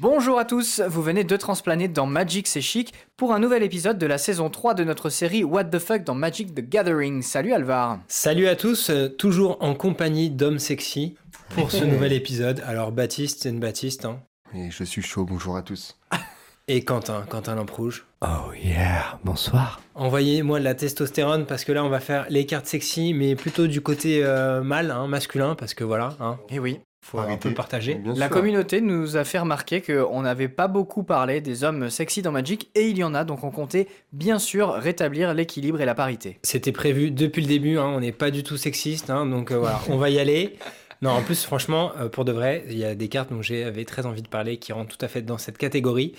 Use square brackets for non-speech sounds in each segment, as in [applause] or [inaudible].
Bonjour à tous, vous venez de transplaner dans Magic C'est Chic pour un nouvel épisode de la saison 3 de notre série What the Fuck dans Magic the Gathering. Salut Alvar Salut à tous, euh, toujours en compagnie d'hommes sexy pour ce [laughs] nouvel épisode. Alors Baptiste, c'est une Baptiste, hein. Et je suis chaud, bonjour à tous. [laughs] Et Quentin, Quentin Lampe-Rouge. Oh yeah, bonsoir. Envoyez-moi de la testostérone parce que là on va faire les cartes sexy, mais plutôt du côté euh, mâle, hein, masculin, parce que voilà, hein, Et Eh oui, faut un peu partager. Bien la sûr. communauté nous a fait remarquer qu'on n'avait pas beaucoup parlé des hommes sexy dans Magic et il y en a, donc on comptait bien sûr rétablir l'équilibre et la parité. C'était prévu depuis le début, hein, on n'est pas du tout sexiste, hein, donc euh, voilà, on va y aller. Non, en plus, franchement, euh, pour de vrai, il y a des cartes dont j'avais très envie de parler qui rentrent tout à fait dans cette catégorie.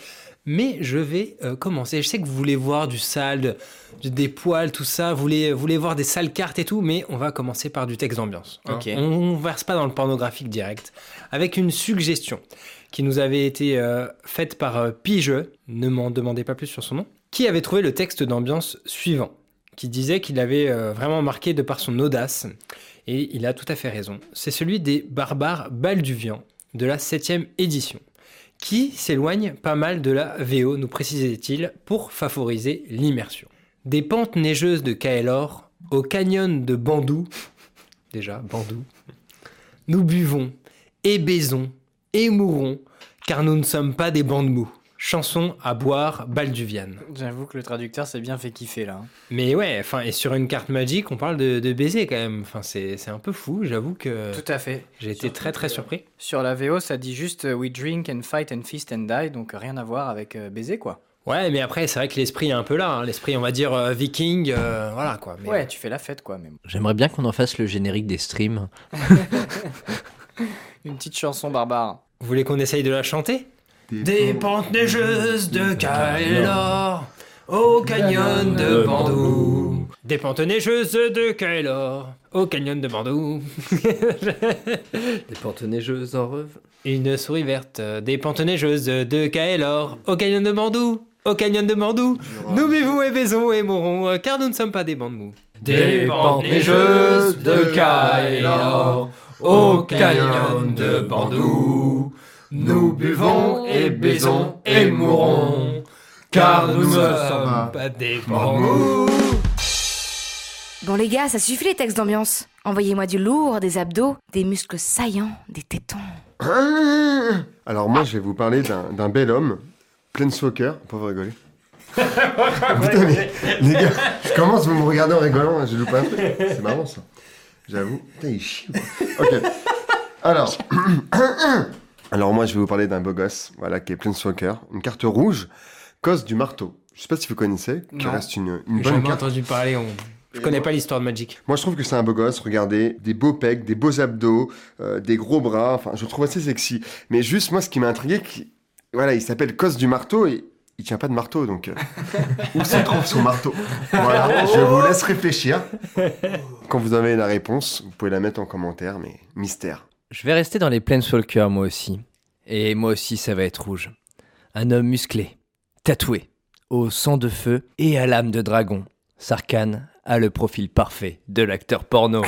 Mais je vais euh, commencer. Je sais que vous voulez voir du sale, de- des poils, tout ça. Vous voulez, vous voulez voir des sales cartes et tout, mais on va commencer par du texte d'ambiance. hein. On ne verse pas dans le pornographique direct. Avec une suggestion qui nous avait été euh, faite par euh, Pigeux, ne m'en demandez pas plus sur son nom, qui avait trouvé le texte d'ambiance suivant qui disait qu'il avait euh, vraiment marqué de par son audace, et il a tout à fait raison. C'est celui des barbares balduvians de la 7 édition, qui s'éloigne pas mal de la VO, nous précisait-il, pour favoriser l'immersion. Des pentes neigeuses de Kaelor au canyon de Bandou, [laughs] déjà Bandou, nous buvons et baisons et mourons, car nous ne sommes pas des bandes mous. Chanson à boire balduviane. J'avoue que le traducteur s'est bien fait kiffer là. hein. Mais ouais, enfin, et sur une carte magique, on parle de, de baiser quand même. Enfin, c'est c'est un peu fou, j'avoue que Tout à fait. j'ai été très très surpris. Sur la VO, ça dit juste euh, We drink and fight and feast and die, donc rien à voir avec euh, baiser quoi. Ouais, mais après, c'est vrai que l'esprit est un peu là. hein. L'esprit, on va dire euh, viking, euh, voilà quoi. Mais Ouais, tu fais la fête quoi, même. J'aimerais bien qu'on en fasse le générique des streams. [laughs] Une petite chanson barbare. Vous voulez qu'on essaye de la chanter? Des pentes neigeuses de Kaelor au canyon de Bandou. Des pentes neigeuses de Kaelor au canyon de Bandou. Des pentes neigeuses en rêve. Une souris verte, des pentes neigeuses de Kaelor au canyon de Bandou. Au canyon de Bandou, nous vivons et baisons et mourons, euh, car nous ne sommes pas des bandes mous. Des pentes neigeuses de Kaelor au canyon de Bandou. Nous buvons et baisons et mourons, car nous ne sommes pas des bandes mous. Bon les gars, ça suffit les textes d'ambiance. Envoyez-moi du lourd, des abdos, des muscles saillants, des tétons. Alors moi je vais vous parler d'un d'un bel homme, Planeswalker, pas vous rigoler. [laughs] Putain mais les gars, je commence, vous me regardez en rigolant, hein, je loupe un truc. C'est marrant ça. J'avoue. Putain il chie. quoi. Ok. Alors. [clears throat] Alors moi je vais vous parler d'un beau gosse, voilà, qui est Planeswalker. Une carte rouge, cause du marteau. Je sais pas si vous connaissez, qui Non. reste une, une J'ai bonne jamais carte. entendu parler, on- je connais pas l'histoire de Magic. Moi, je trouve que c'est un beau gosse. Regardez, des beaux pecs, des beaux abdos, euh, des gros bras. Enfin, je le trouve assez sexy. Mais juste, moi, ce qui m'a intrigué, qui- voilà, il s'appelle Cos du marteau et il tient pas de marteau. Donc, euh, [laughs] où se trouve son marteau? Voilà, je vous laisse réfléchir. [laughs] Quand vous avez la réponse, vous pouvez la mettre en commentaire, mais mystère. Je vais rester dans les Planeswalkers moi aussi. Et moi aussi ça va être rouge. Un homme musclé, tatoué, au sang de feu et à l'âme de dragon. Sarkhan a le profil parfait de l'acteur porno.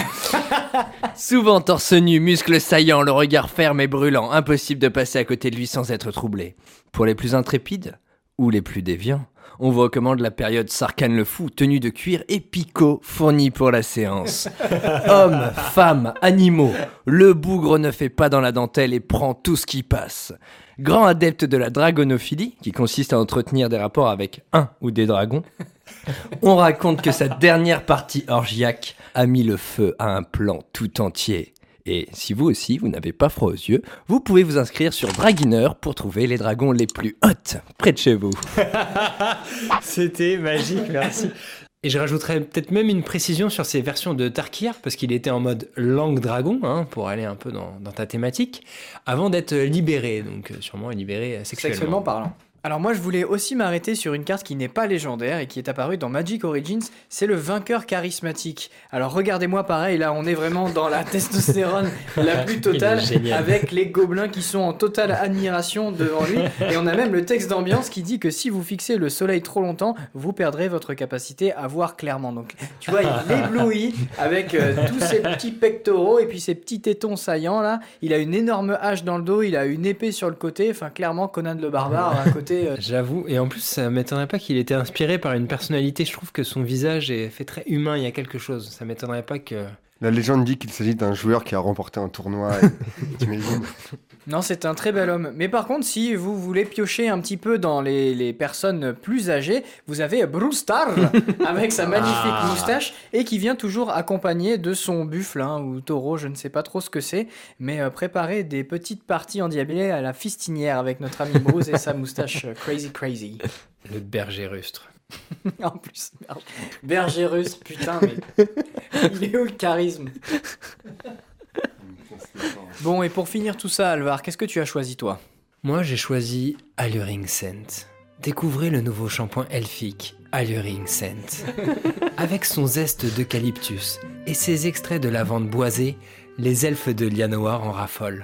[laughs] Souvent torse nu, muscles saillants, le regard ferme et brûlant, impossible de passer à côté de lui sans être troublé. Pour les plus intrépides, ou les plus déviants, on vous recommande la période Sarkhan le fou, tenue de cuir et picot fournie pour la séance. [laughs] Hommes, femmes, animaux, le bougre ne fait pas dans la dentelle et prend tout ce qui passe. Grand adepte de la dragonophilie, qui consiste à entretenir des rapports avec un ou des dragons, [laughs] on raconte que sa dernière partie orgiaque a mis le feu à un plan tout entier. Et si vous aussi, vous n'avez pas froid aux yeux, vous pouvez vous inscrire sur Draguiner pour trouver les dragons les plus hot près de chez vous. [laughs] C'était magique, merci. Et je rajouterais peut-être même une précision sur ces versions de Tarkir, parce qu'il était en mode langue dragon, hein, pour aller un peu dans, dans ta thématique, avant d'être libéré, donc euh, sûrement libéré euh, sexuellement. Sexuellement parlant. Alors moi je voulais aussi m'arrêter sur une carte qui n'est pas légendaire et qui est apparue dans Magic Origins, c'est le vainqueur charismatique. Alors regardez-moi pareil, là on est vraiment dans la [laughs] testostérone la plus totale avec les gobelins qui sont en totale admiration devant lui et on a même le texte d'ambiance qui dit que si vous fixez le soleil trop longtemps, vous perdrez votre capacité à voir clairement. Donc tu vois, il [laughs] éblouit avec euh, tous ses petits pectoraux et puis ses petits tétons saillants là, il a une énorme hache dans le dos, il a une épée sur le côté, enfin clairement Conan le barbare à côté euh, J'avoue, et en plus, ça m'étonnerait pas qu'il ait été inspiré par une personnalité. Je trouve que son visage est fait très humain, il y a quelque chose. Ça m'étonnerait pas que. La légende dit qu'il s'agit d'un joueur qui a remporté un tournoi. et- [laughs] Non, c'est un très bel homme. Mais par contre, si vous voulez piocher un petit peu dans les, les personnes plus âgées, vous avez Brewstar [laughs] avec sa magnifique Ah. moustache et qui vient toujours accompagné de son buffle hein, ou taureau, je ne sais pas trop ce que c'est, mais euh, préparer des petites parties endiablées à la fistinière avec notre ami Bruce et sa moustache euh, crazy crazy. Le berger rustre. [laughs] en plus, berger, berger russe, putain, mais [laughs] il est où le charisme? Bon, et pour finir tout ça, Alvar, qu'est-ce que tu as choisi toi? Moi, j'ai choisi Alluring Scent. Découvrez le nouveau shampoing elfique Alluring Scent. [laughs] Avec son zeste d'eucalyptus et ses extraits de lavande boisée, les elfes de Lianoir en raffolent.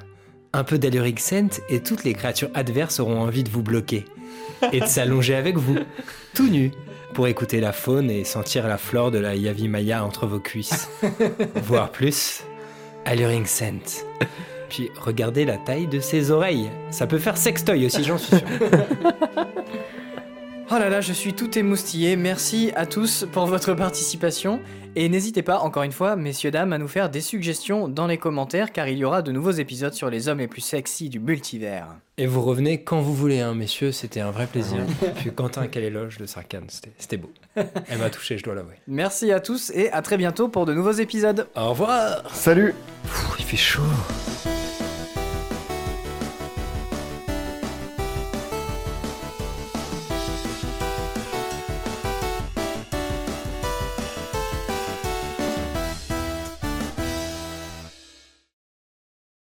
Un peu d'Alluring Scent et toutes les créatures adverses auront envie de vous bloquer. Et de s'allonger avec vous, tout nu, pour écouter la faune et sentir la flore de la Yavimaya entre vos cuisses. Voire plus, Alluring Scent. Puis regardez la taille de ses oreilles. Ça peut faire sextoy aussi, j'en suis sûr. [laughs] Oh là là, je suis tout émoustillé. Merci à tous pour votre participation. Et n'hésitez pas, encore une fois, messieurs, dames, à nous faire des suggestions dans les commentaires, car il y aura de nouveaux épisodes sur les hommes les plus sexy du multivers. Et vous revenez quand vous voulez, hein, messieurs, c'était un vrai plaisir. Puis Quentin, quel éloge de c'était c'était beau. [laughs] Elle m'a touché, je dois l'avouer. Merci à tous et à très bientôt pour de nouveaux épisodes. Au revoir Salut Il fait chaud.